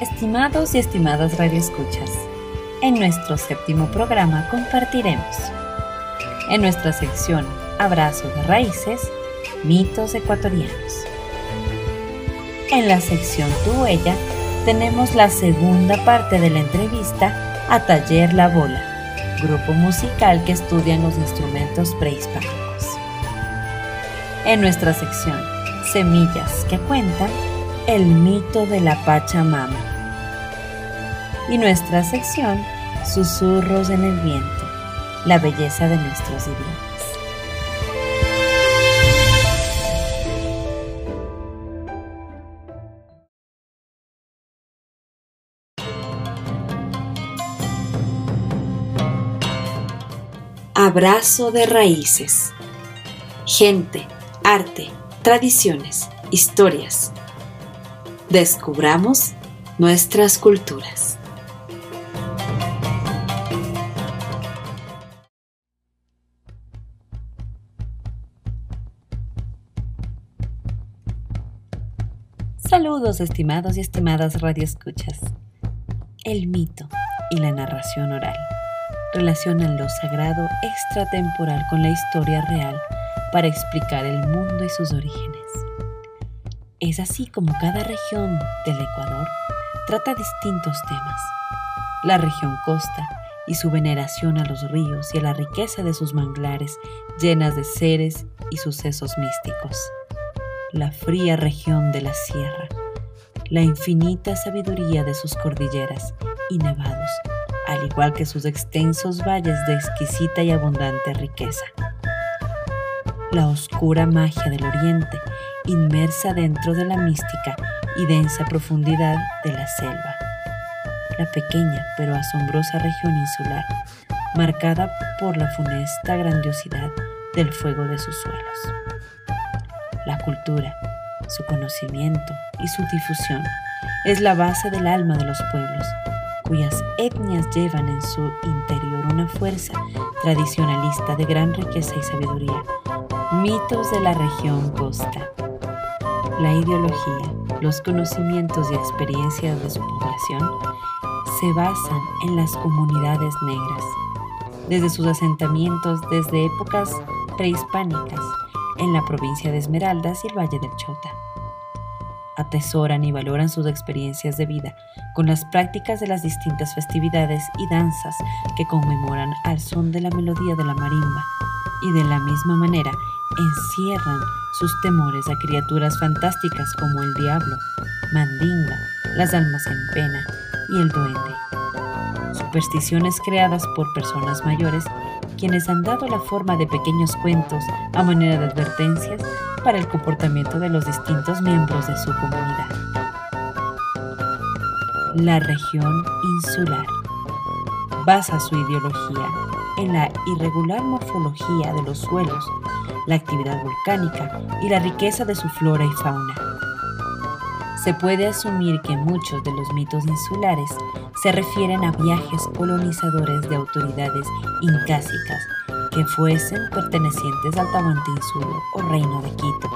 Estimados y estimadas radioescuchas, en nuestro séptimo programa compartiremos en nuestra sección Abrazo de Raíces, mitos ecuatorianos. En la sección Tu Huella tenemos la segunda parte de la entrevista a Taller La Bola, grupo musical que estudian los instrumentos prehispánicos. En nuestra sección Semillas que cuentan, el mito de la Pachamama. Y nuestra sección Susurros en el viento, la belleza de nuestros idiomas. Abrazo de raíces. Gente, arte, tradiciones, historias. Descubramos nuestras culturas. Estimados y estimadas radioescuchas. El mito y la narración oral relacionan lo sagrado extratemporal con la historia real para explicar el mundo y sus orígenes. Es así como cada región del Ecuador trata distintos temas. La región costa y su veneración a los ríos y a la riqueza de sus manglares llenas de seres y sucesos místicos. La fría región de la sierra, la infinita sabiduría de sus cordilleras y nevados, al igual que sus extensos valles de exquisita y abundante riqueza la oscura magia del oriente, inmersa dentro de la mística y densa profundidad de la selva. La pequeña pero asombrosa región insular, marcada por la funesta grandiosidad del fuego de sus suelos. La cultura, su conocimiento y su difusión es la base del alma de los pueblos, cuyas etnias llevan en su interior una fuerza tradicionalista de gran riqueza y sabiduría Mitos de la región costa. La ideología, los conocimientos y experiencias de su población se basan en las comunidades negras, desde sus asentamientos desde épocas prehispánicas en la provincia de Esmeraldas y el Valle del Chota. Atesoran y valoran sus experiencias de vida con las prácticas de las distintas festividades y danzas que conmemoran al son de la melodía de la marimba y de la misma manera encierran sus temores a criaturas fantásticas como el diablo, mandinga, las almas en pena y el duende. Supersticiones creadas por personas mayores quienes han dado la forma de pequeños cuentos a manera de advertencias para el comportamiento de los distintos miembros de su comunidad. La región insular basa su ideología en la irregular morfología de los suelos la actividad volcánica y la riqueza de su flora y fauna. Se puede asumir que muchos de los mitos insulares se refieren a viajes colonizadores de autoridades incásicas que fuesen pertenecientes al Tahuantinsuyo o Reino de Quito,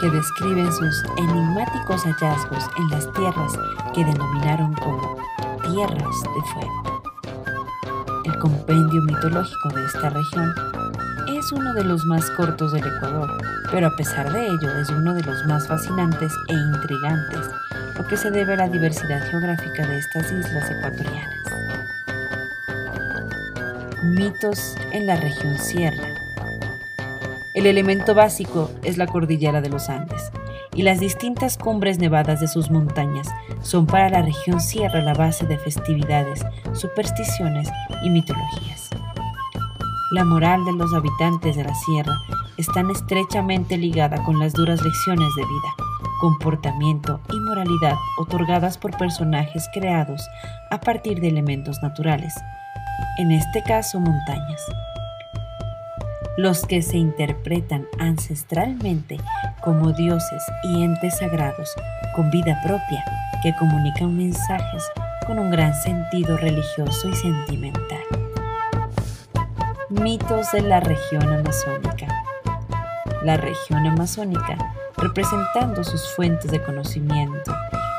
que describen sus enigmáticos hallazgos en las tierras que denominaron como tierras de fuego. El compendio mitológico de esta región es uno de los más cortos del Ecuador, pero a pesar de ello es uno de los más fascinantes e intrigantes, lo que se debe a la diversidad geográfica de estas islas ecuatorianas. Mitos en la región sierra. El elemento básico es la cordillera de los Andes, y las distintas cumbres nevadas de sus montañas son para la región sierra la base de festividades, supersticiones y mitologías. La moral de los habitantes de la sierra está estrechamente ligada con las duras lecciones de vida, comportamiento y moralidad otorgadas por personajes creados a partir de elementos naturales, en este caso montañas. Los que se interpretan ancestralmente como dioses y entes sagrados con vida propia que comunican mensajes con un gran sentido religioso y sentimental. Mitos de la región amazónica. La región amazónica, representando sus fuentes de conocimiento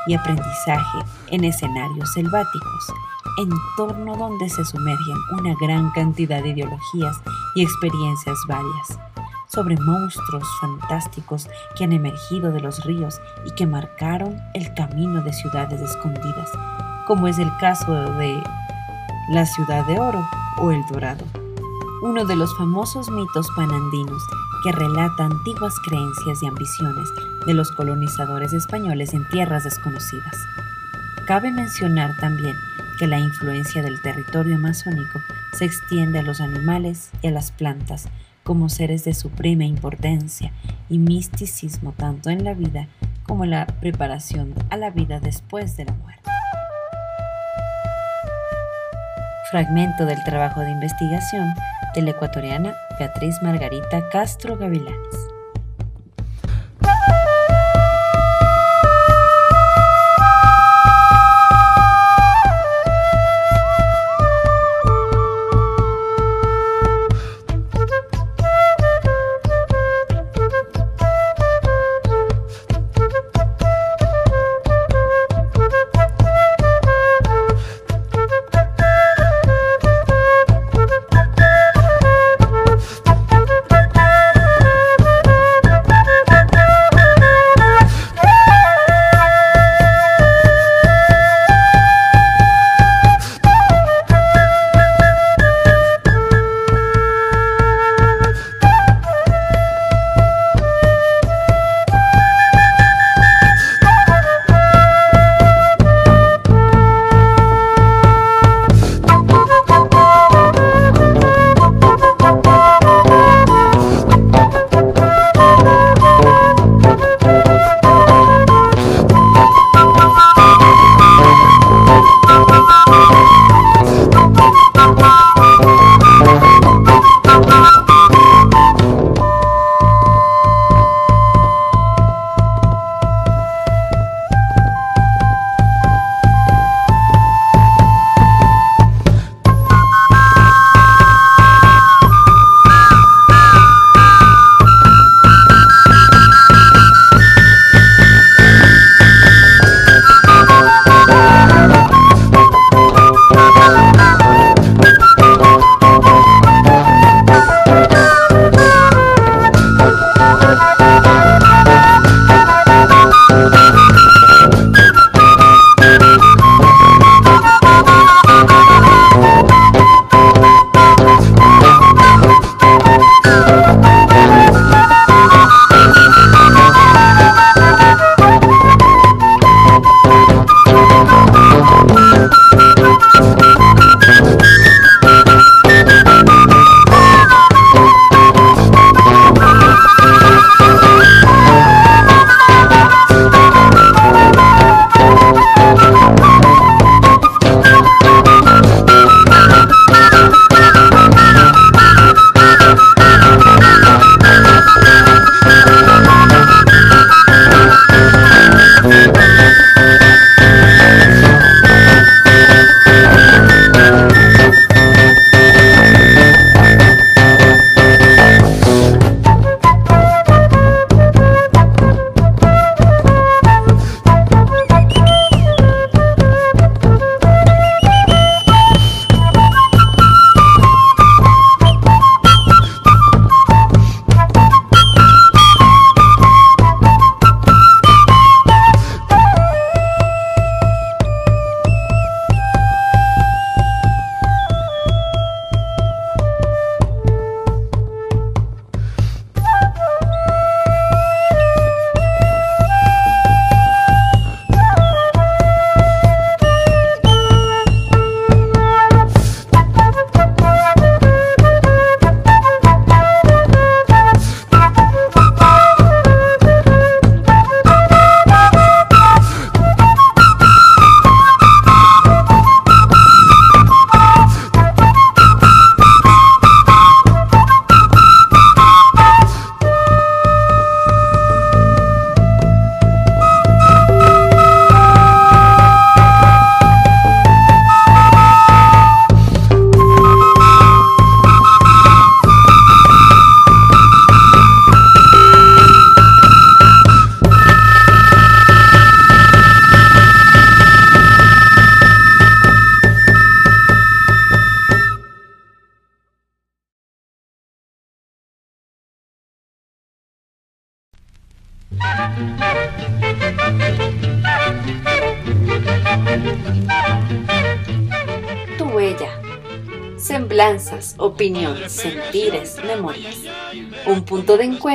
y aprendizaje en escenarios selváticos, entorno donde se sumergen una gran cantidad de ideologías y experiencias varias, sobre monstruos fantásticos que han emergido de los ríos y que marcaron el camino de ciudades escondidas, como es el caso de la ciudad de oro o el dorado uno de los famosos mitos panandinos que relata antiguas creencias y ambiciones de los colonizadores españoles en tierras desconocidas. Cabe mencionar también que la influencia del territorio amazónico se extiende a los animales y a las plantas como seres de suprema importancia y misticismo tanto en la vida como en la preparación a la vida después de la muerte. Fragmento del trabajo de investigación de la ecuatoriana Beatriz Margarita Castro Gavilanes.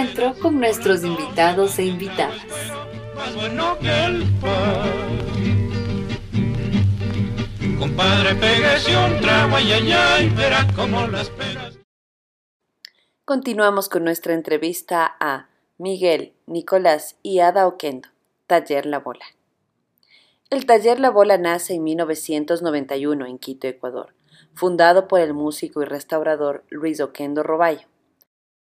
Encuentro con nuestros invitados e invitadas. Compadre, un trago y verás cómo las penas. Continuamos con nuestra entrevista a Miguel, Nicolás y Ada Oquendo, Taller La Bola. El Taller La Bola nace en 1991 en Quito, Ecuador, fundado por el músico y restaurador Luis Oquendo Roballo.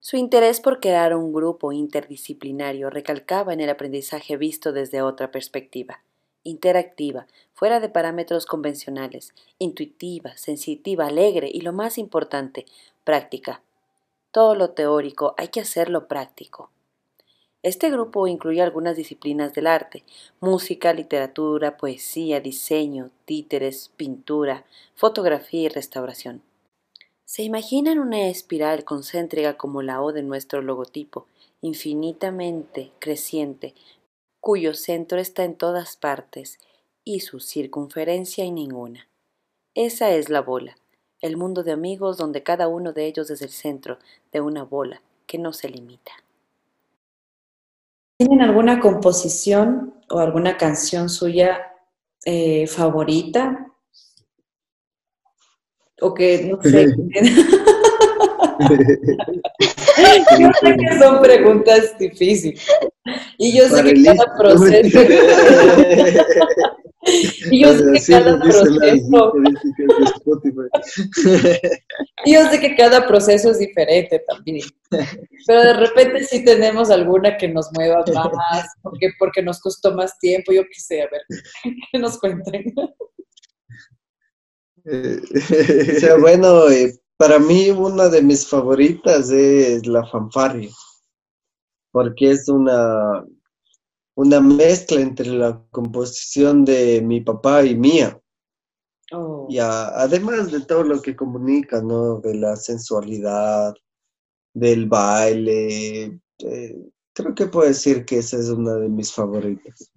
Su interés por crear un grupo interdisciplinario recalcaba en el aprendizaje visto desde otra perspectiva, interactiva, fuera de parámetros convencionales, intuitiva, sensitiva, alegre y lo más importante, práctica. Todo lo teórico hay que hacerlo práctico. Este grupo incluye algunas disciplinas del arte, música, literatura, poesía, diseño, títeres, pintura, fotografía y restauración. ¿Se imaginan una espiral concéntrica como la O de nuestro logotipo, infinitamente creciente, cuyo centro está en todas partes y su circunferencia en ninguna? Esa es la bola, el mundo de amigos donde cada uno de ellos es el centro de una bola que no se limita. ¿Tienen alguna composición o alguna canción suya eh, favorita? O que no sé. yo sé que son preguntas difíciles. Y yo sé que cada proceso. Y yo sé que cada proceso. y yo sé que cada proceso es diferente también. Pero de repente sí tenemos alguna que nos mueva más, porque, porque nos costó más tiempo, yo qué sé, a ver, que nos cuenten. O sea, bueno, eh, para mí una de mis favoritas es la fanfarria, porque es una, una mezcla entre la composición de mi papá y mía. Oh. Y además de todo lo que comunica, ¿no? De la sensualidad, del baile. Eh, creo que puedo decir que esa es una de mis favoritas.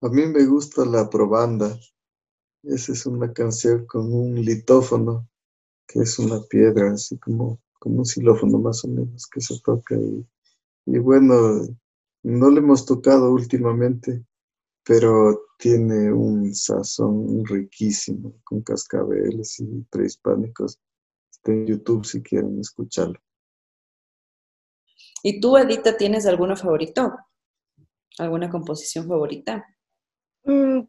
A mí me gusta la probanda. Esa es una canción con un litófono, que es una piedra, así como, como un xilófono más o menos, que se toca. Y, y bueno, no le hemos tocado últimamente, pero tiene un sazón riquísimo, con cascabeles y prehispánicos. Está en YouTube si quieren escucharlo. ¿Y tú, Edita, tienes alguno favorito? ¿Alguna composición favorita? Mm,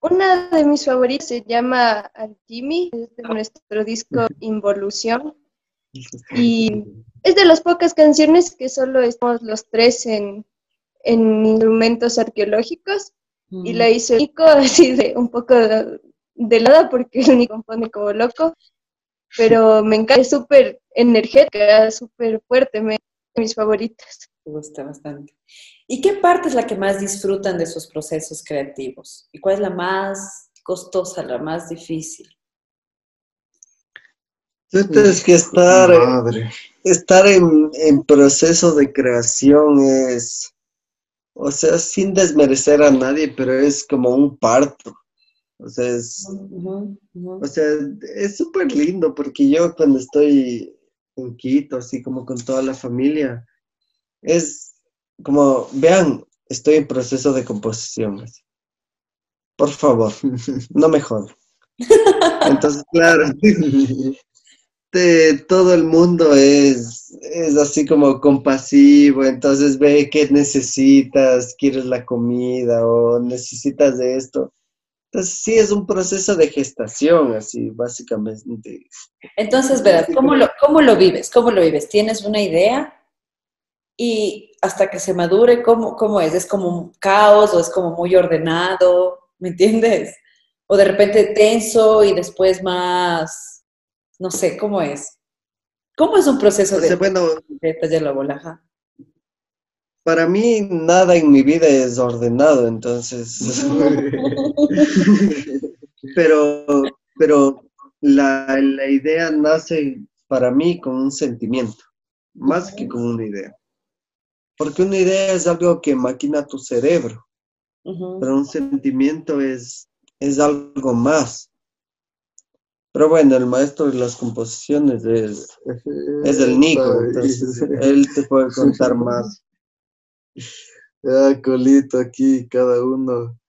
una de mis favoritas se llama Jimmy, es de nuestro disco Involución. Y es de las pocas canciones que solo estamos los tres en, en instrumentos arqueológicos y la hizo Nico así de un poco de, lado porque él ni compone como loco, pero me encanta, es súper energética, súper fuerte, me, mis favoritas. Me gusta bastante. ¿Y qué parte es la que más disfrutan de sus procesos creativos? ¿Y cuál es la más costosa, la más difícil? Es que estar, estar en, en proceso de creación es, o sea, sin desmerecer a nadie, pero es como un parto. O sea, es, O sea, es súper lindo porque yo cuando estoy en Quito, así como con toda la familia, es como, vean, estoy en proceso de composición. Por favor, no me jodan. Entonces, claro, todo el mundo es, es así como compasivo, entonces ve qué necesitas, quieres la comida o necesitas de esto. Entonces sí es un proceso de gestación, así básicamente. Entonces, verás, ¿cómo lo, ¿cómo lo vives? ¿Cómo lo vives? ¿Tienes una idea? Y hasta que se madure, ¿cómo, ¿cómo es? ¿Es como un caos o es como muy ordenado? ¿Me entiendes? O de repente tenso y después más no sé, ¿cómo es? ¿Cómo es un proceso de, bueno, de taller la bolaja? Para mí nada en mi vida es ordenado, entonces. pero pero la, la, idea nace para mí con un sentimiento, más que con una idea. Porque una idea es algo que maquina tu cerebro, pero un sentimiento es, es algo más. Pero bueno, el maestro de las composiciones es, es el Nico, entonces él te puede contar más. Ah, Colito, aquí cada uno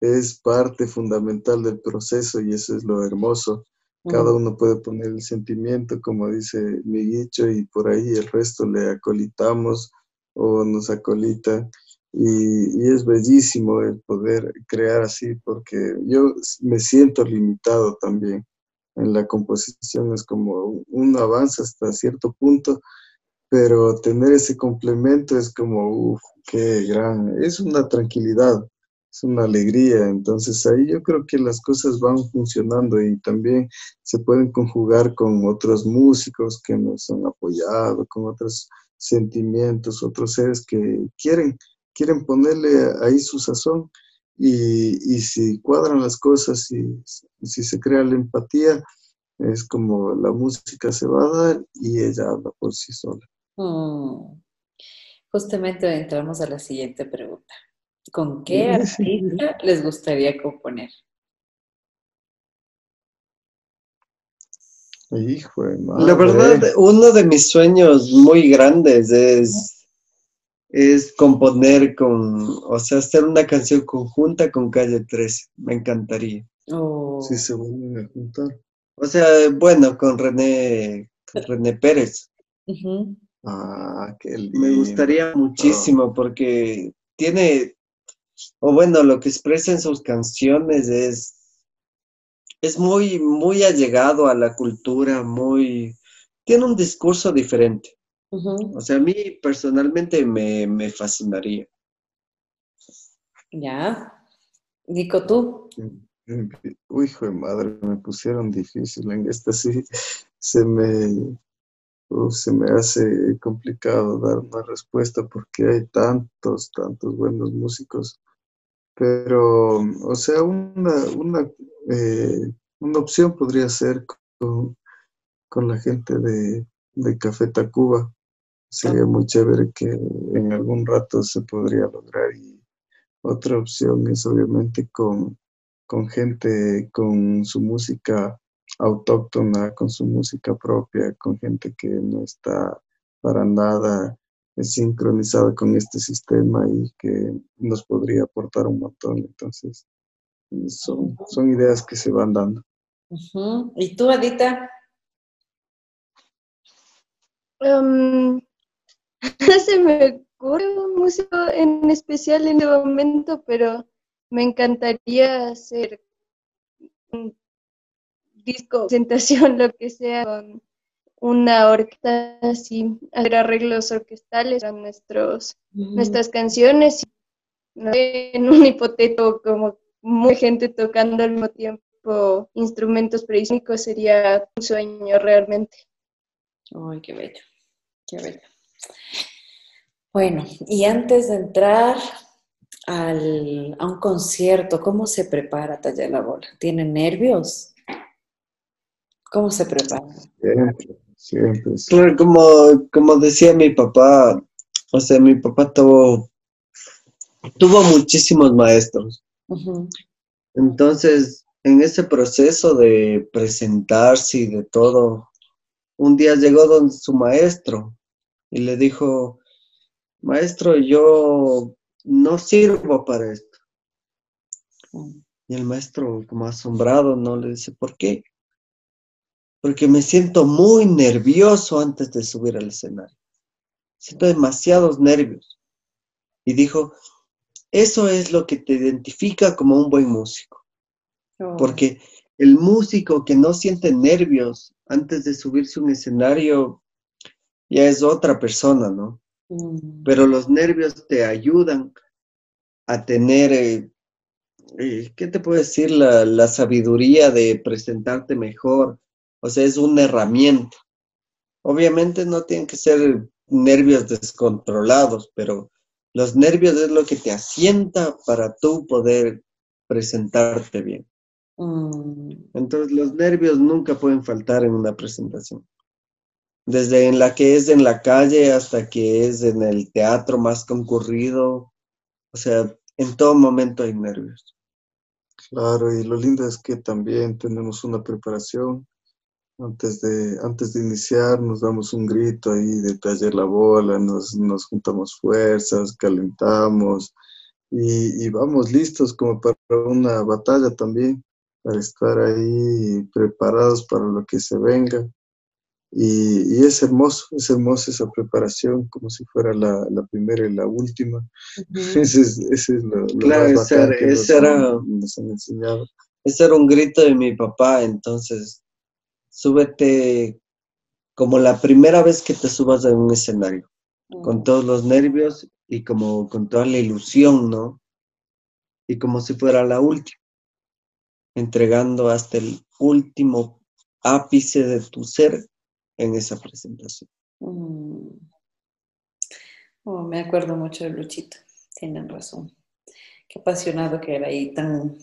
es parte fundamental del proceso y eso es lo hermoso. Cada uno puede poner el sentimiento, como dice Miguicho, y por ahí el resto le acolitamos o nos acolita. Y, es bellísimo el poder crear así, porque yo me siento limitado también en la composición. Es como uno avanza hasta cierto punto, pero tener ese complemento es como, uff, qué gran, es una tranquilidad es una alegría. Entonces ahí yo creo que las cosas van funcionando y también se pueden conjugar con otros músicos que nos han apoyado, con otros sentimientos, otros seres que quieren, quieren ponerle ahí su sazón. Y, si cuadran las cosas y si se crea la empatía, es como la música se va a dar y ella habla por sí sola. Mm. Justamente entramos a la siguiente pregunta. ¿Con qué artista les gustaría componer? Hijo de La verdad, uno de mis sueños muy grandes es, es componer con, o sea, hacer una canción conjunta con Calle 13. Me encantaría. Oh. Sí, se vuelven a juntar. O sea, bueno, con René, René Pérez. Ah, qué lindo. Me gustaría muchísimo porque tiene, o bueno, lo que expresa en sus canciones es, es muy, muy allegado a la cultura, muy, tiene un discurso diferente. O sea, a mí personalmente me, me fascinaría. Ya. Nico, ¿tú? Uy, hijo de madre, me pusieron difícil. En esta sí se me, se me hace complicado dar una respuesta porque hay tantos, tantos buenos músicos pero, o sea, una, una, eh, una opción podría ser con, la gente de, de Café Tacuba. Sería muy chévere que en algún rato se podría lograr. Y otra opción es obviamente con, con gente con su música autóctona, con su música propia, con gente que no está para nada sincronizada con este sistema y que nos podría aportar un montón. Entonces, son, son ideas que se van dando. ¿Y tú, Adita? Um, se me ocurre un músico en especial en el momento, pero me encantaría hacer un disco, presentación, lo que sea, con una orquesta así, hacer arreglos orquestales a nuestros, nuestras canciones. En un hipoteto como mucha gente tocando al mismo tiempo instrumentos prehispánicos sería un sueño realmente. Ay, qué bello, qué bello. Bueno, y antes de entrar al, a un concierto, ¿cómo se prepara Tallar la Bola? ¿Tienen nervios? ¿Cómo se prepara? Claro, como, como decía mi papá, o sea, mi papá tuvo, tuvo muchísimos maestros. Entonces, en ese proceso de presentarse y de todo, un día llegó donde su maestro y le dijo, maestro, yo no sirvo para esto. Y el maestro, como asombrado, no le dice, ¿por qué? porque me siento muy nervioso antes de subir al escenario. Siento demasiados nervios. Y dijo, eso es lo que te identifica como un buen músico. Oh. Porque el músico que no siente nervios antes de subirse a un escenario ya es otra persona, ¿no? Mm. Pero los nervios te ayudan a tener, eh, eh, ¿qué te puedo decir? La, la sabiduría de presentarte mejor, o sea, es una herramienta. Obviamente no tienen que ser nervios descontrolados, pero los nervios es lo que te asienta para tú poder presentarte bien. Mm. Entonces los nervios nunca pueden faltar en una presentación. desde en la que es en la calle hasta que es en el teatro más concurrido. O sea, en todo momento hay nervios. Claro, y lo lindo es que también tenemos una preparación. Antes de, antes de iniciar nos damos un grito ahí de taller la bola, nos, nos juntamos fuerzas, calentamos y, y vamos listos como para una batalla también, para estar ahí preparados para lo que se venga. Y, es hermoso, es hermosa esa preparación, como si fuera la, primera y la última. ese, es, ese es lo, claro, más que ese nos, era, nos han enseñado. Ese era un grito de mi papá, entonces, súbete como la primera vez que te subas a un escenario, con todos los nervios y como con toda la ilusión, ¿no? Y como si fuera la última, entregando hasta el último ápice de tu ser en esa presentación. Mm. Oh, me acuerdo mucho de Luchito, tienen razón. Qué apasionado que era ahí, tan...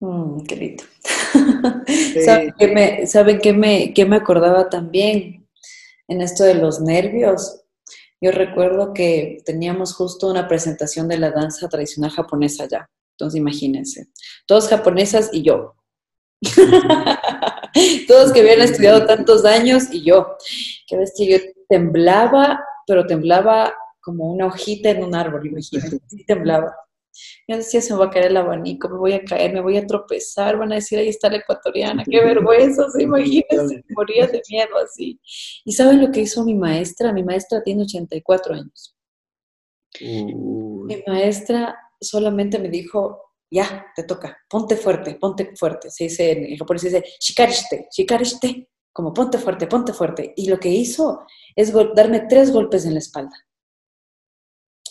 Mm, qué lindo. ¿Saben, qué me, ¿Saben me, qué me acordaba también en esto de los nervios? Yo recuerdo que teníamos justo una presentación de la danza tradicional japonesa allá. Entonces imagínense, todos japonesas y yo. Todos que habían estudiado tantos años y yo, que ves que yo temblaba, pero temblaba como una hojita en un árbol, imagínate, sí temblaba. Yo decía, se me va a caer el abanico, me voy a caer, me voy a tropezar, van a decir, ahí está la ecuatoriana, qué vergüenza, se imagínense, moría de miedo así. ¿Y saben lo que hizo mi maestra? Mi maestra tiene 84 años. Mi maestra solamente me dijo, ya, te toca, ponte fuerte, ponte fuerte. Se dice en japonés, se dice shikarishite, shikarishite, como ponte fuerte, ponte fuerte. Y lo que hizo es darme tres golpes en la espalda.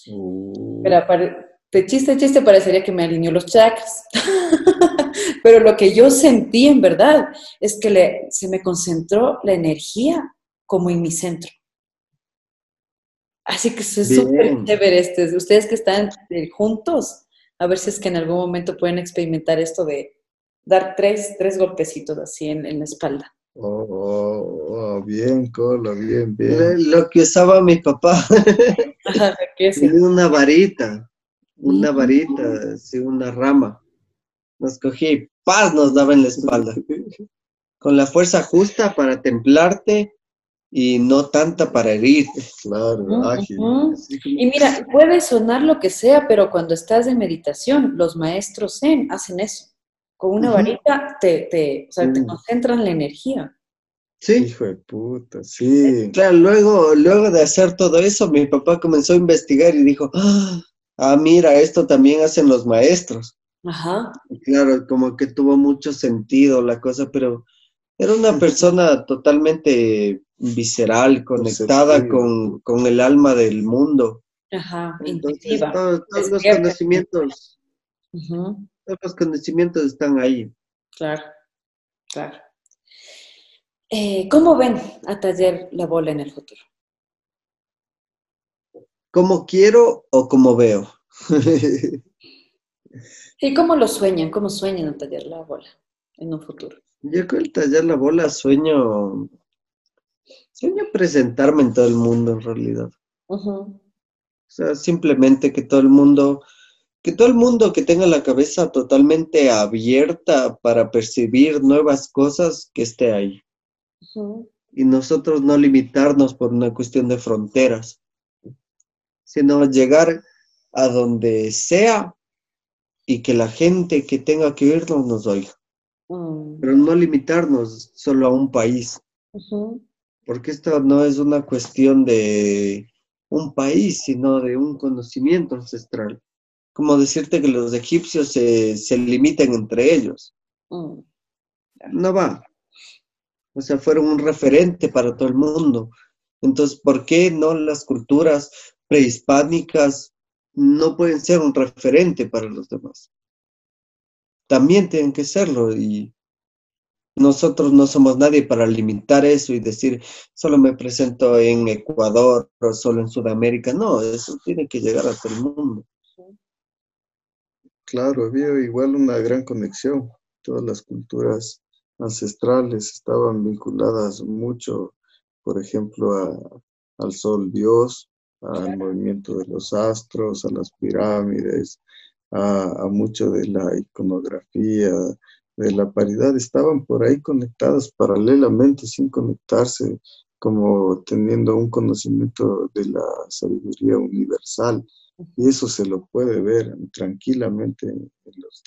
Uh. Pero de chiste, chiste parecería que me alineó los chakras. Pero lo que yo sentí en verdad es que le, se me concentró la energía como en mi centro. Así que es súper chévere este. Ustedes que están eh, juntos, a ver si es que en algún momento pueden experimentar esto de dar tres, tres golpecitos así en, la espalda. Oh, oh, oh, bien, Cola, bien, bien. Lo que usaba mi papá. ¿Qué es? Una varita, una varita, sí, una rama. Nos cogía y paz nos daba en la espalda. Con la fuerza justa para templarte y no tanta para herirte. Claro, ágil. Y mira, puede sonar lo que sea, pero cuando estás en meditación, los maestros Zen hacen eso. Con una varita te, te, o sea, te mm. concentran la energía. Sí. Hijo de puta, sí. Claro, luego, luego de hacer todo eso, mi papá comenzó a investigar y dijo, ah, ah mira, esto también hacen los maestros. Ajá. claro, como que tuvo mucho sentido la cosa, pero era una persona totalmente visceral, conectada con, el alma del mundo. Ajá, todos, los conocimientos, todos los conocimientos están ahí. Claro, claro. Eh, ¿Cómo ven a Taller La Bola en el futuro? ¿Cómo quiero o como veo? ¿Y cómo lo sueñan? ¿Cómo sueñan a Taller La Bola en un futuro? Yo con el Taller La Bola sueño Sueño presentarme en todo el mundo en realidad. O sea, simplemente que todo el mundo, que todo el mundo que tenga la cabeza totalmente abierta para percibir nuevas cosas, que esté ahí. Y nosotros no limitarnos por una cuestión de fronteras, sino llegar a donde sea y que la gente que tenga que oírnos nos oiga. Mm. Pero no limitarnos solo a un país porque esto no es una cuestión de un país, sino de un conocimiento ancestral. Como decirte que los egipcios se, se limiten entre ellos. Mm. No va. O sea, fueron un referente para todo el mundo. Entonces, ¿por qué no las culturas prehispánicas no pueden ser un referente para los demás? También tienen que serlo y nosotros no somos nadie para limitar eso y decir, solo me presento en Ecuador o solo en Sudamérica. No, eso tiene que llegar a todo el mundo. Claro, había igual una gran conexión. Todas las culturas ancestrales estaban vinculadas mucho por ejemplo, al sol Dios, al movimiento de los astros, a las pirámides, a, a mucho de la iconografía, de la paridad, estaban por ahí conectadas paralelamente, sin conectarse, como teniendo un conocimiento de la sabiduría universal. Y eso se lo puede ver tranquilamente en los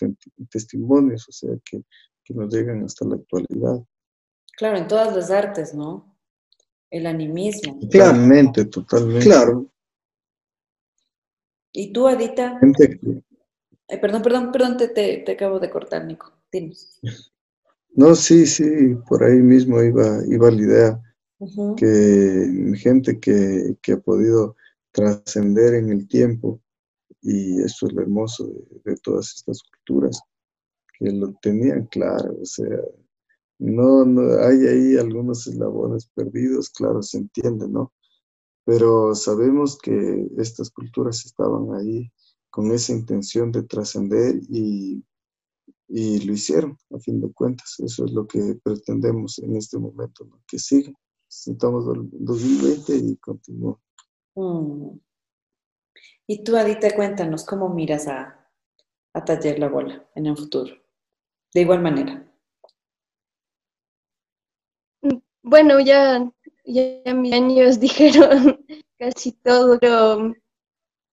testimonios, o sea, que, que nos llegan hasta la actualidad. Claro, en todas las artes, ¿no? El animismo. Totalmente, totalmente. Claro. ¿Y tú, Adita? perdón, perdón, perdón, te, te, acabo de cortar, Nico. Dinos. No, sí, sí, por ahí mismo iba, iba la idea. Que gente que, que, ha podido trascender en el tiempo, y eso es lo hermoso de, todas estas culturas, que lo tenían claro, o sea, no, no, hay ahí algunos eslabones perdidos, claro, se entiende, ¿no? Pero sabemos que estas culturas estaban ahí con esa intención de trascender y, y, lo hicieron, a fin de cuentas. Eso es lo que pretendemos en este momento, que siga. Estamos en 2020 y continúa. Mm. Y tú, Adita, cuéntanos, ¿cómo miras a, a Taller La Bola en el futuro? De igual manera. Bueno, ya, ya mis años dijeron casi todo, pero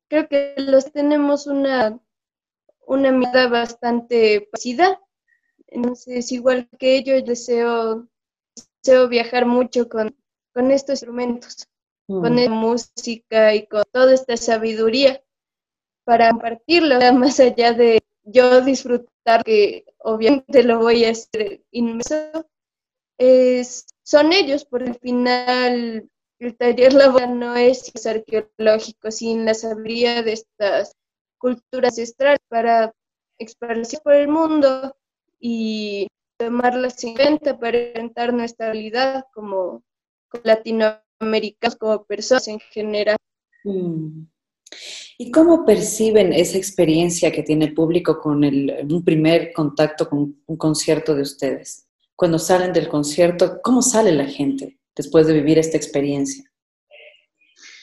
creo que los tenemos una, una mirada bastante parecida. Entonces, igual que ellos, deseo, deseo viajar mucho con, con estos instrumentos con la música y con toda esta sabiduría para compartirlo, más allá de yo disfrutar, que obviamente lo voy a hacer inmenso, es, son ellos, por el final el taller laboral no es arqueológico, sin la sabiduría de estas culturas ancestrales para expandirse por el mundo y tomarlas en cuenta para orientar nuestra realidad como, latinoamericanos americanos como personas en general. Mm. ¿Y cómo perciben esa experiencia que tiene el público con el, un primer contacto con un concierto de ustedes? Cuando salen del concierto, ¿cómo sale la gente después de vivir esta experiencia?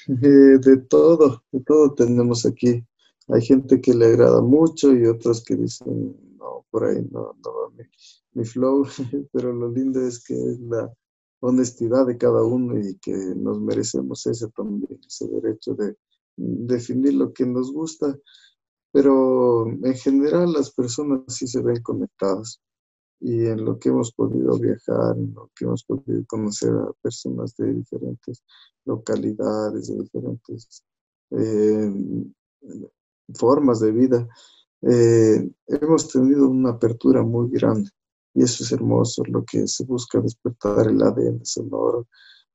Eh, de todo, de todo tenemos aquí. Hay gente que le agrada mucho y otros que dicen, no, por ahí no, no va mi, mi flow, pero lo lindo es que es la, honestidad de cada uno y que nos merecemos ese también, ese derecho de definir lo que nos gusta, pero en general las personas sí se ven conectadas y en lo que hemos podido viajar, en lo que hemos podido conocer a personas de diferentes localidades, de diferentes eh, formas de vida, eh, hemos tenido una apertura muy grande y eso es hermoso, lo que se busca despertar el ADN sonoro,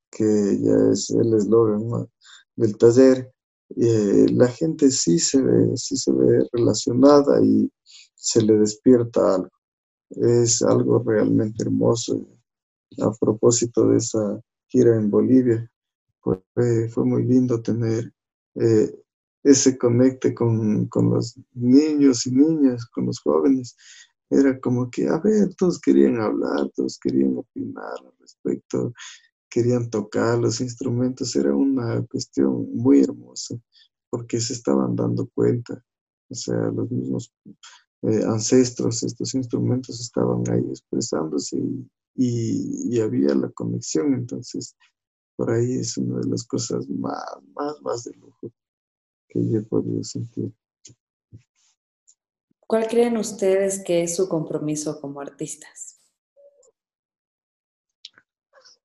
que ya es el eslogan del taller. Eh, la gente sí se ve, sí se ve relacionada y se le despierta algo. Es algo realmente hermoso. A propósito de esa gira en Bolivia, pues, fue muy lindo tener eh, ese conecte con, con, los niños y niñas, con los jóvenes, era como que, a ver, todos querían hablar, todos querían opinar al respecto, querían tocar los instrumentos, era una cuestión muy hermosa, porque se estaban dando cuenta, o sea, los mismos eh, ancestros, estos instrumentos estaban ahí expresándose y, y, había la conexión, entonces por ahí es una de las cosas más, más, más de lujo que yo he podido sentir. ¿Cuál creen ustedes que es su compromiso como artistas?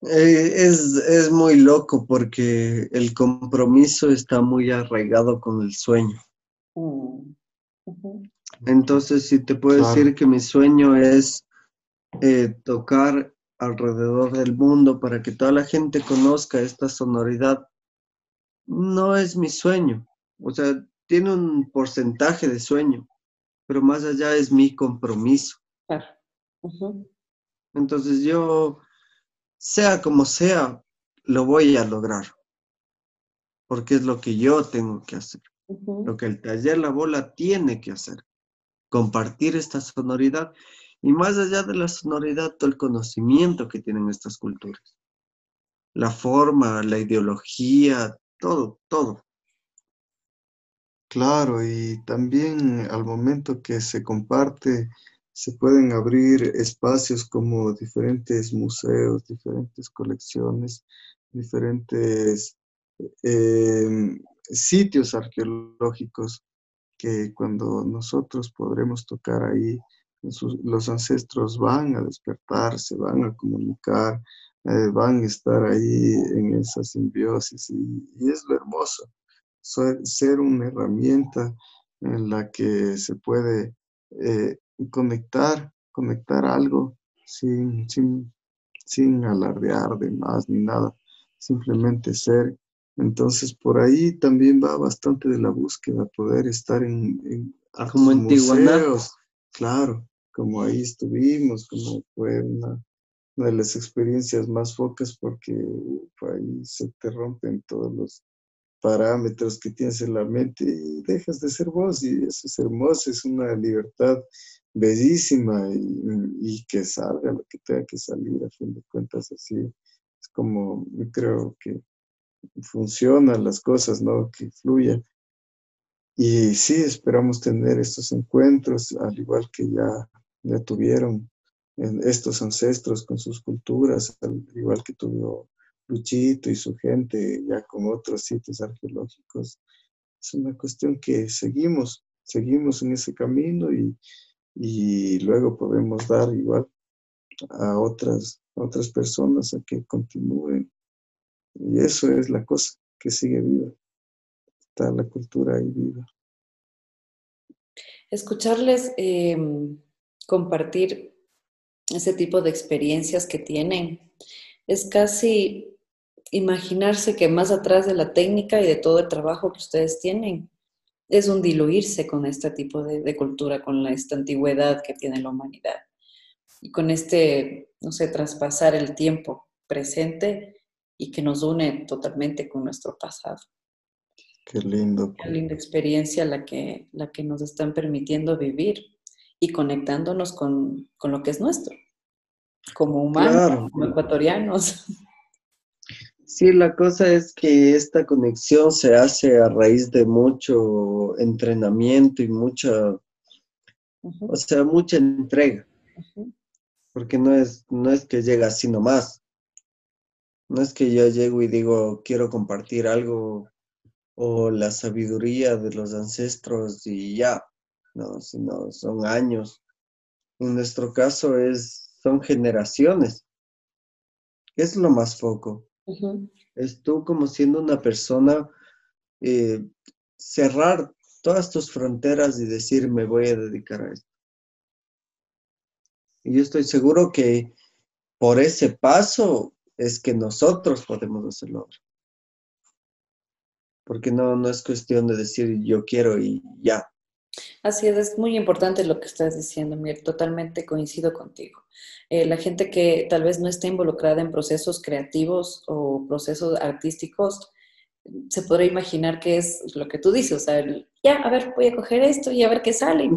Eh, es, muy loco porque el compromiso está muy arraigado con el sueño. Mm, Entonces, si te puedo decir que mi sueño es eh, tocar alrededor del mundo para que toda la gente conozca esta sonoridad, no es mi sueño. O sea, tiene un porcentaje de sueño, pero más allá es mi compromiso. Entonces yo, sea como sea, lo voy a lograr, porque es lo que yo tengo que hacer, lo que el taller La Bola tiene que hacer, compartir esta sonoridad y más allá de la sonoridad, todo el conocimiento que tienen estas culturas. la forma, la ideología, todo, todo. Claro, y también al momento que se comparte, se pueden abrir espacios como diferentes museos, diferentes colecciones, diferentes em, sitios arqueológicos que cuando nosotros podremos tocar ahí, los ancestros van a despertar, se van a comunicar, eh, van a estar ahí en esa simbiosis y, es lo hermoso, ser, una herramienta en la que se puede eh, conectar, conectar algo sin, sin, sin alardear de más ni nada, simplemente ser. Entonces por ahí también va bastante de la búsqueda, poder estar en, en como en museos, claro, como ahí estuvimos, como fue una, de las experiencias más focas porque ahí se te rompen todos los parámetros que tienes en la mente y dejas de ser vos y eso es hermoso, es una libertad bellísima y, que salga lo que tenga que salir, a fin de cuentas así es como creo que funcionan las cosas, ¿no? Que fluya. Y sí, esperamos tener estos encuentros, al igual que ya, ya tuvieron estos ancestros con sus culturas, al igual que tuvo Luchito y su gente, ya con otros sitios arqueológicos. Es una cuestión que seguimos, seguimos en ese camino y, y luego podemos dar igual a otras, otras personas a que continúen. Y eso es la cosa que sigue viva. Está la cultura ahí viva. Escucharles em, compartir ese tipo de experiencias que tienen es casi imaginarse que más atrás de la técnica y de todo el trabajo que ustedes tienen, es un diluirse con este tipo de, cultura, con esta antigüedad que tiene la humanidad. Y con este, no sé, traspasar el tiempo presente y que nos une totalmente con nuestro pasado. Qué lindo. Qué linda experiencia la que, la que nos están permitiendo vivir y conectándonos con, lo que es nuestro, como humanos, como ecuatorianos. Sí, la cosa es que esta conexión se hace a raíz de mucho entrenamiento y mucha, o sea, mucha entrega. Porque no es, no es que llega así nomás. No es que yo llego y digo, quiero compartir algo o la sabiduría de los ancestros y ya. No, sino son años. En nuestro caso es, son generaciones. Es lo más foco es tú como siendo una persona, eh, cerrar todas tus fronteras y decir, me voy a dedicar a esto. Y yo estoy seguro que por ese paso es que nosotros podemos hacerlo. Porque no, no es cuestión de decir yo quiero y ya. Así es, es muy importante lo que estás diciendo, Mir, totalmente coincido contigo. Eh, la gente que tal vez no esté involucrada en procesos creativos o procesos artísticos, se podrá imaginar que es lo que tú dices, o sea, ya, a ver, voy a coger esto y a ver qué sale, y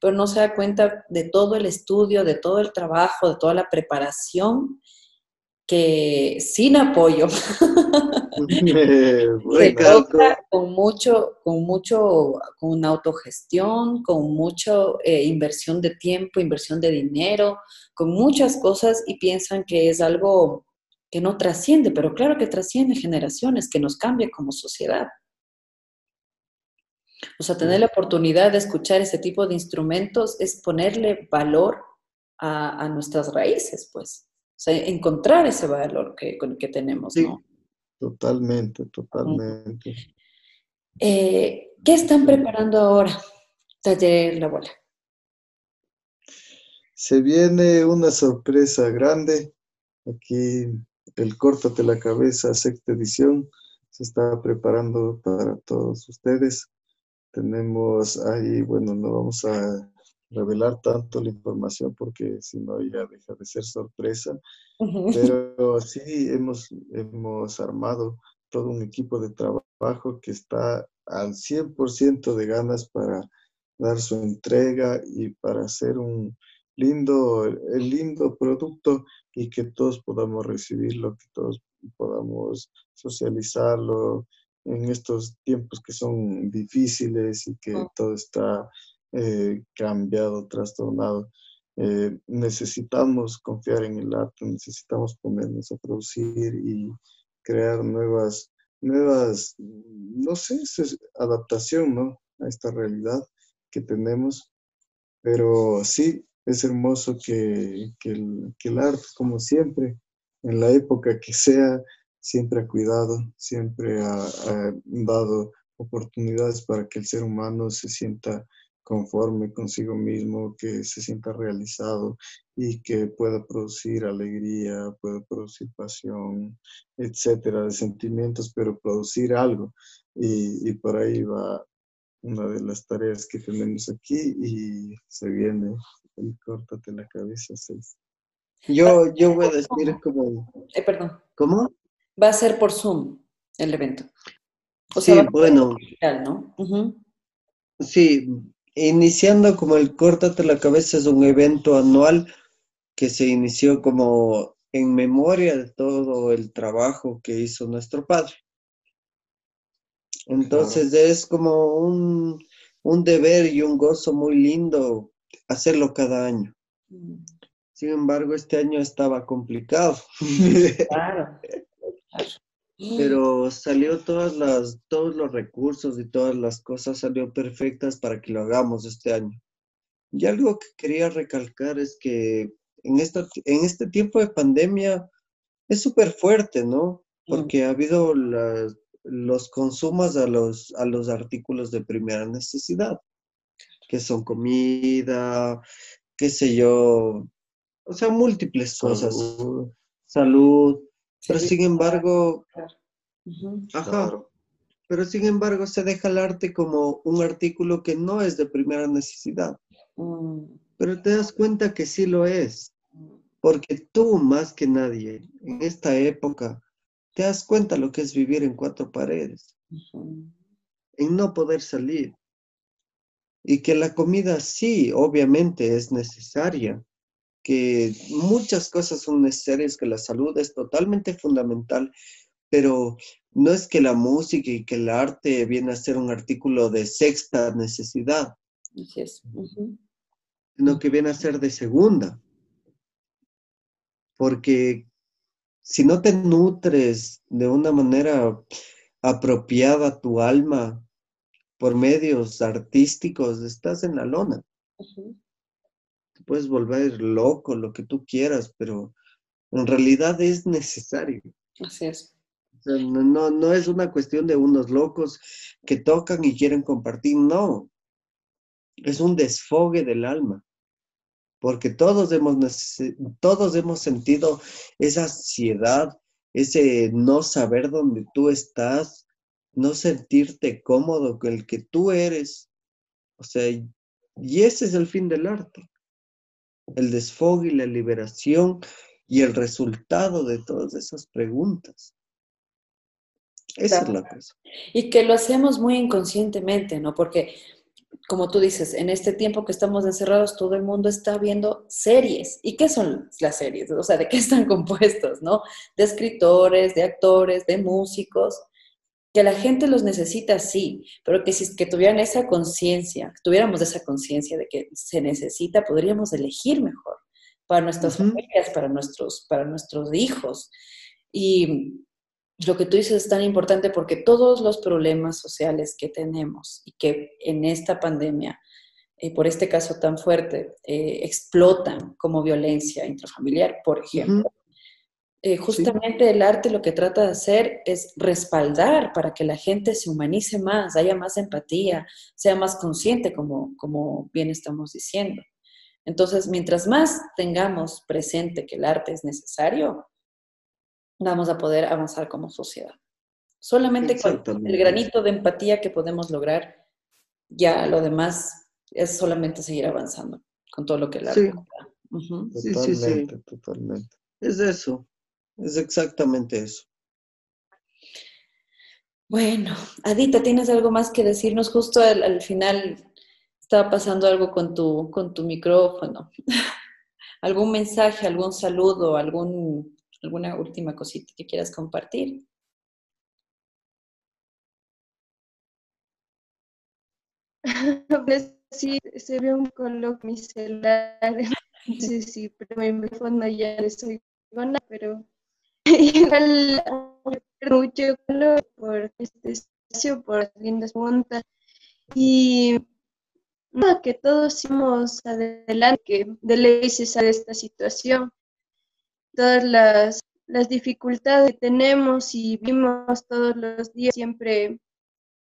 pero no se da cuenta de todo el estudio, de todo el trabajo, de toda la preparación que sin apoyo se con mucho, con mucho, con autogestión, con mucho eh, inversión de tiempo, inversión de dinero, con muchas cosas y piensan que es algo que no trasciende, pero claro que trasciende generaciones, que nos cambia como sociedad. O sea, tener la oportunidad de escuchar ese tipo de instrumentos es ponerle valor a, a nuestras raíces, pues. O sea, encontrar ese valor que, que tenemos, ¿no? Totalmente, totalmente. Eh, ¿Qué están preparando ahora, Taller La Bola? Se viene una sorpresa grande. Aquí el Córtate la Cabeza, sexta edición, se está preparando para todos ustedes. Tenemos ahí, bueno, no vamos a revelar tanto la información porque si no ya deja de ser sorpresa. Pero sí hemos, hemos armado todo un equipo de trabajo que está al 100% de ganas para dar su entrega y para hacer un lindo, el lindo producto y que todos podamos recibirlo, que todos podamos socializarlo en estos tiempos que son difíciles y que todo está eh, cambiado, trastornado. Eh, necesitamos confiar en el arte, necesitamos ponernos a producir y crear nuevas, nuevas, no sé, adaptación, ¿no? A esta realidad que tenemos. Pero sí, es hermoso que, el, que el arte, como siempre, en la época que sea, siempre ha cuidado, siempre ha, dado oportunidades para que el ser humano se sienta conforme consigo mismo, que se sienta realizado y que pueda producir alegría, pueda producir pasión, etcétera, de sentimientos, pero producir algo. Y, y por ahí va una de las tareas que tenemos aquí y se viene el córtate la cabeza seis. Yo, yo voy a decir como... Eh, perdón. ¿Cómo? Va a ser por Zoom el evento. O sí, bueno. ¿no? Sí, iniciando como el Córtate la cabeza es un evento anual que se inició como en memoria de todo el trabajo que hizo nuestro padre. Entonces es como un, un deber y un gozo muy lindo hacerlo cada año. Mm. Sin embargo, este año estaba complicado. Claro. Pero salió todas las, todos los recursos y todas las cosas salió perfectas para que lo hagamos este año. Y algo que quería recalcar es que en, esta, en este tiempo de pandemia es súper fuerte, ¿no? Mm. Porque ha habido los consumos a los, a los artículos de primera necesidad, que son comida, qué sé yo, o sea, múltiples cosas. Salud. Pero sin embargo, ajá, pero sin embargo se deja el arte como un artículo que no es de primera necesidad. Mm. Pero te das cuenta que sí lo es. Porque tú, más que nadie, en esta época, te das cuenta lo que es vivir en cuatro paredes. En no poder salir. Y que la comida sí, obviamente, es necesaria que muchas cosas son necesarias, que la salud es totalmente fundamental, pero no es que la música y que el arte viene a ser un artículo de sexta necesidad, sino que viene a ser de segunda. Porque si no te nutres de una manera apropiada tu alma por medios artísticos, estás en la lona puedes volver loco, lo que tú quieras, pero en realidad es necesario. Así es. no, no es una cuestión de unos locos que tocan y quieren compartir, no. Es un desfogue del alma, porque todos hemos, todos hemos sentido esa ansiedad, ese no saber dónde tú estás, no sentirte cómodo con el que tú eres. O sea, y ese es el fin del arte el desfogue y la liberación y el resultado de todas esas preguntas. Esa es la cosa. Y que lo hacemos muy inconscientemente, ¿no? Porque, como tú dices, en este tiempo que estamos encerrados, todo el mundo está viendo series. ¿Y qué son las series? O sea, ¿de qué están compuestos, no? De escritores, de actores, de músicos que la gente los necesita, sí, pero que si que tuvieran esa conciencia, tuviéramos esa conciencia de que se necesita, podríamos elegir mejor para nuestras familias, para nuestros, para nuestros hijos. Y lo que tú dices es tan importante porque todos los problemas sociales que tenemos y que en esta pandemia, eh, por este caso tan fuerte, eh, explotan como violencia intrafamiliar, por ejemplo, eh, justamente el arte lo que trata de hacer es respaldar para que la gente se humanice más, haya más empatía, sea más consciente, como, como bien estamos diciendo. Entonces, mientras más tengamos presente que el arte es necesario, vamos a poder avanzar como sociedad. Solamente con el granito de empatía que podemos lograr, ya lo demás es solamente seguir avanzando con todo lo que el arte sí. sí, sí, totalmente. Es eso, es exactamente eso. Bueno, Adita, ¿tienes algo más que decirnos? Justo al, final estaba pasando algo con tu, con tu micrófono. ¿Algún mensaje, algún saludo, algún, ¿Alguna última cosita que quieras compartir? sí, se ve un color mi celular. No sé si pero en fondo ya le soy buena, pero mucho color por este espacio, por las lindas montas. Y que todos sigamos adelante, que de ley se esta situación. Todas las, las dificultades que tenemos y vimos todos los días siempre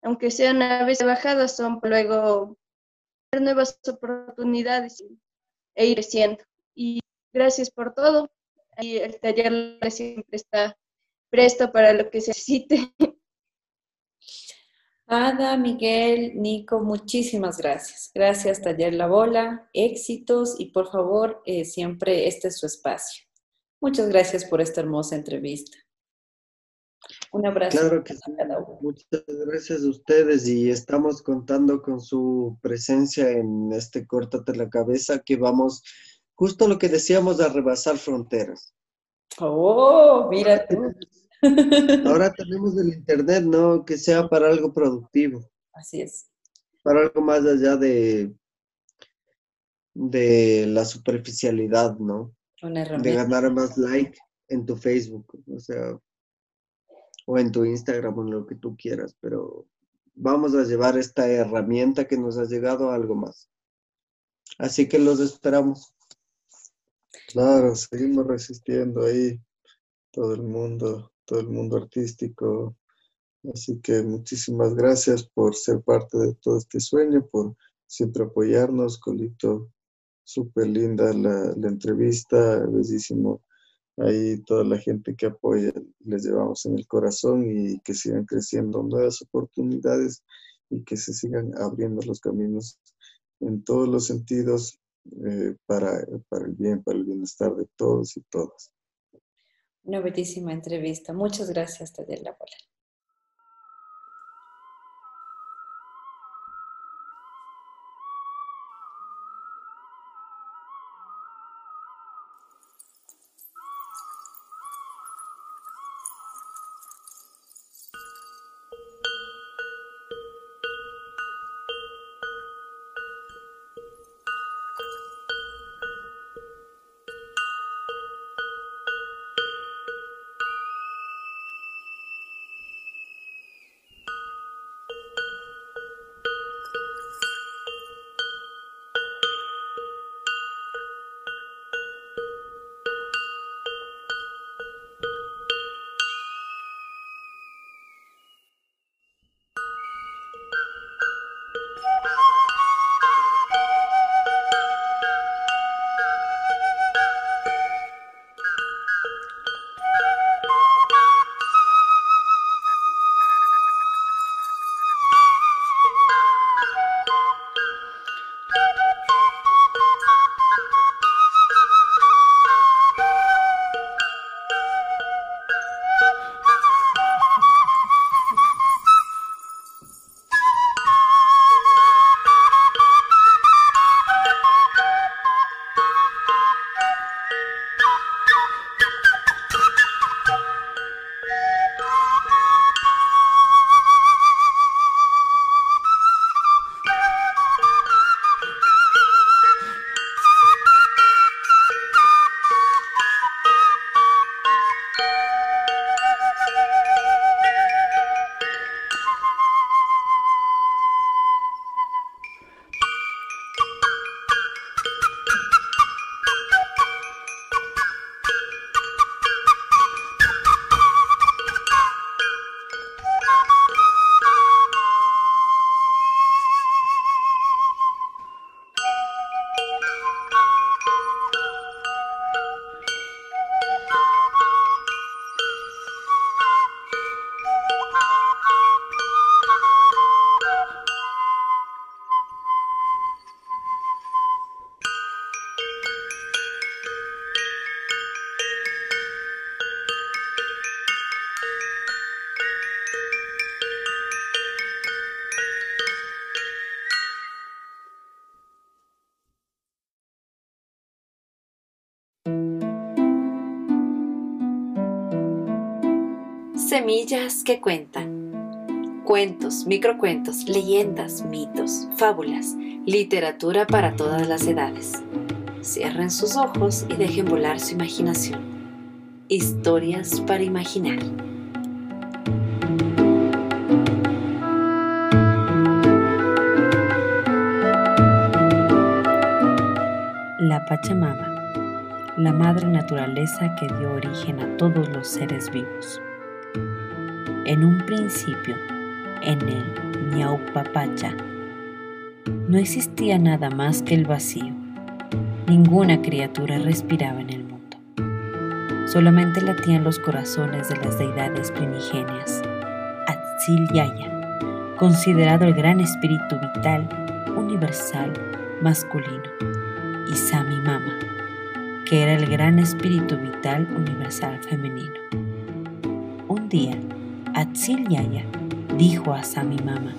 aunque sean a veces bajadas, son luego nuevas oportunidades e ir creciendo. Y gracias por todo. Y el taller siempre está presto para lo que se necesite. Ada, Miguel, Nico, muchísimas gracias. Gracias, Taller La Bola, éxitos y por favor, eh, siempre este es su espacio. Muchas gracias por esta hermosa entrevista. Un abrazo. Claro que sí. Muchas gracias a ustedes y estamos contando con su presencia en este Córtate la Cabeza que vamos justo lo que decíamos a rebasar fronteras. Oh, mira tú. Ahora tenemos el Internet, ¿no? Que sea para algo productivo. Así es. Para algo más allá de, de la superficialidad, ¿no? de ganar más like en tu Facebook. O sea, o en tu Instagram o en lo que tú quieras, pero vamos a llevar esta herramienta que nos ha llegado a algo más. Así que los esperamos. Claro, seguimos resistiendo ahí, todo el mundo, todo el mundo artístico. Así que muchísimas gracias por ser parte de todo este sueño, por siempre apoyarnos, Colito. Súper linda la, entrevista, bellísimo ahí toda la gente que apoya, les llevamos en el corazón y que sigan creciendo nuevas oportunidades y que se sigan abriendo los caminos en todos los sentidos eh, para, para el bien, para el bienestar de todos y todas. Una bellísima entrevista. Muchas gracias, Tadela La semillas que cuentan. Cuentos, microcuentos, leyendas, mitos, fábulas, literatura para todas las edades. Cierren sus ojos y dejen volar su imaginación. Historias para imaginar. La Pachamama la madre naturaleza que dio origen a todos los seres vivos. En un principio, en el Ñaupapacha, no existía nada más que el vacío. Ninguna criatura respiraba en el mundo. Solamente latían los corazones de las deidades primigenias. Atzil Yaya, considerado el gran espíritu vital, universal, masculino, y Sami Mama, que era el gran espíritu vital universal femenino. Un día, Atzil Yaya dijo a Sami Mama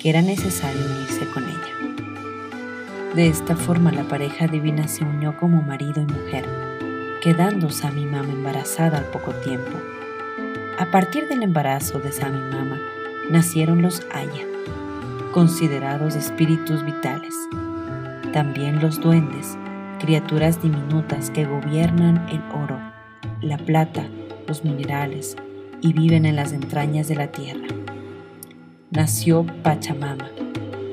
que era necesario unirse con ella. De esta forma la pareja divina se unió como marido y mujer, quedando Sami Mama embarazada al poco tiempo. A partir del embarazo de Sami Mama nacieron los Aya, considerados espíritus vitales. También los duendes, criaturas diminutas que gobiernan el oro, la plata, los minerales y viven en las entrañas de la tierra. Nació Pachamama,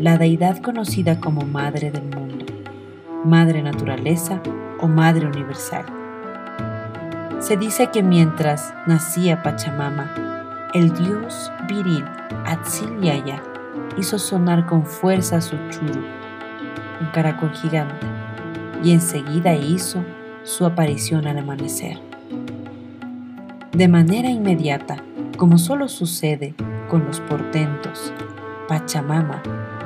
la deidad conocida como Madre del Mundo, Madre Naturaleza o Madre Universal. Se dice que mientras nacía Pachamama, el dios viril Atzilyaya hizo sonar con fuerza su churu, un caracol gigante, y enseguida hizo su aparición al amanecer. De manera inmediata, como solo sucede con los portentos, Pachamama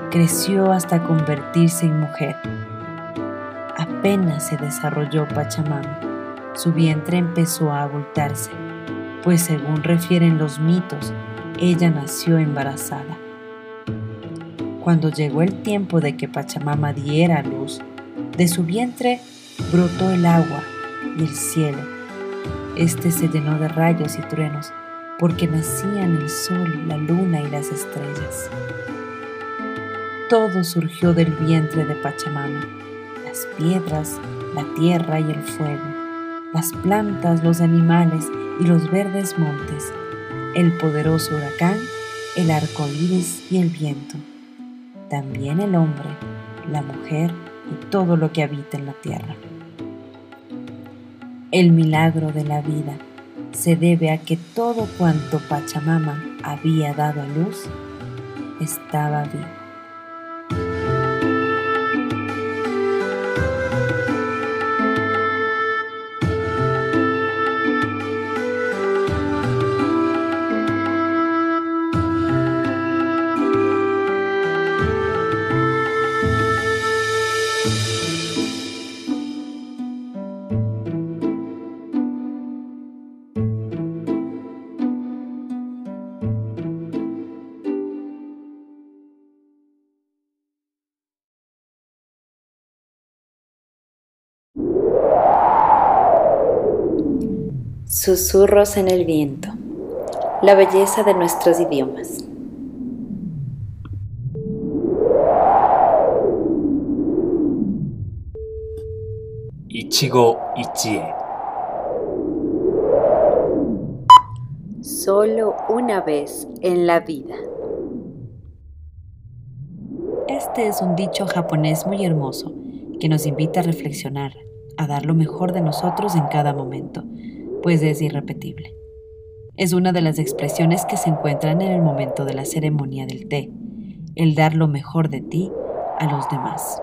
creció hasta convertirse en mujer. Apenas se desarrolló Pachamama, su vientre empezó a abultarse, pues según refieren los mitos, ella nació embarazada. Cuando llegó el tiempo de que Pachamama diera luz, de su vientre brotó el agua y el cielo. Este se llenó de rayos y truenos, porque nacían el sol, la luna y las estrellas. Todo surgió del vientre de Pachamama, las piedras, la tierra y el fuego, las plantas, los animales y los verdes montes, el poderoso huracán, el arco iris y el viento. También el hombre, la mujer y todo lo que habita en la tierra. El milagro de la vida se debe a que todo cuanto Pachamama había dado a luz estaba vivo. Susurros en el viento. La belleza de nuestros idiomas. Ichigo Ichie. Solo una vez en la vida. Este es un dicho japonés muy hermoso que nos invita a reflexionar, a dar lo mejor de nosotros en cada momento pues es irrepetible. Es una de las expresiones que se encuentran en el momento de la ceremonia del té, el dar lo mejor de ti a los demás.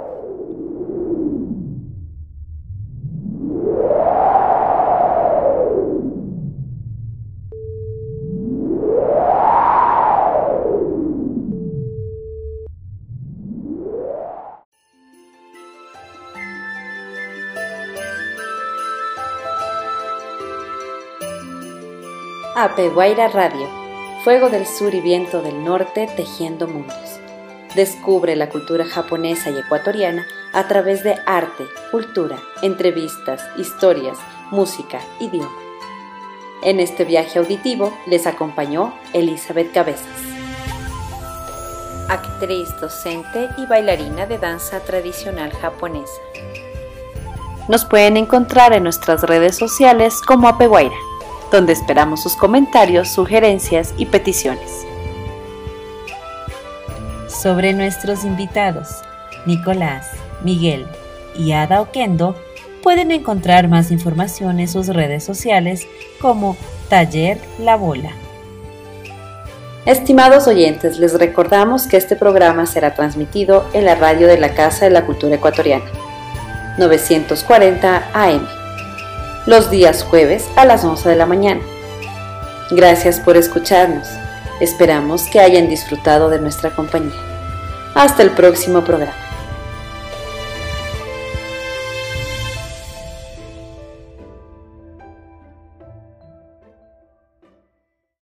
Apeguaira Radio, Fuego del Sur y Viento del Norte tejiendo mundos. Descubre la cultura japonesa y ecuatoriana a través de arte, cultura, entrevistas, historias, música, idioma. En este viaje auditivo les acompañó Elizabeth Cabezas, actriz, docente y bailarina de danza tradicional japonesa. Nos pueden encontrar en nuestras redes sociales como Apeguaira, donde esperamos sus comentarios, sugerencias y peticiones. Sobre nuestros invitados, Nicolás, Miguel y Ada Oquendo, pueden encontrar más información en sus redes sociales como Taller La Bola. Estimados oyentes, les recordamos que este programa será transmitido en la radio de la Casa de la Cultura Ecuatoriana, 940 AM, los días jueves a las 11 de la mañana. Gracias por escucharnos. Esperamos que hayan disfrutado de nuestra compañía. Hasta el próximo programa.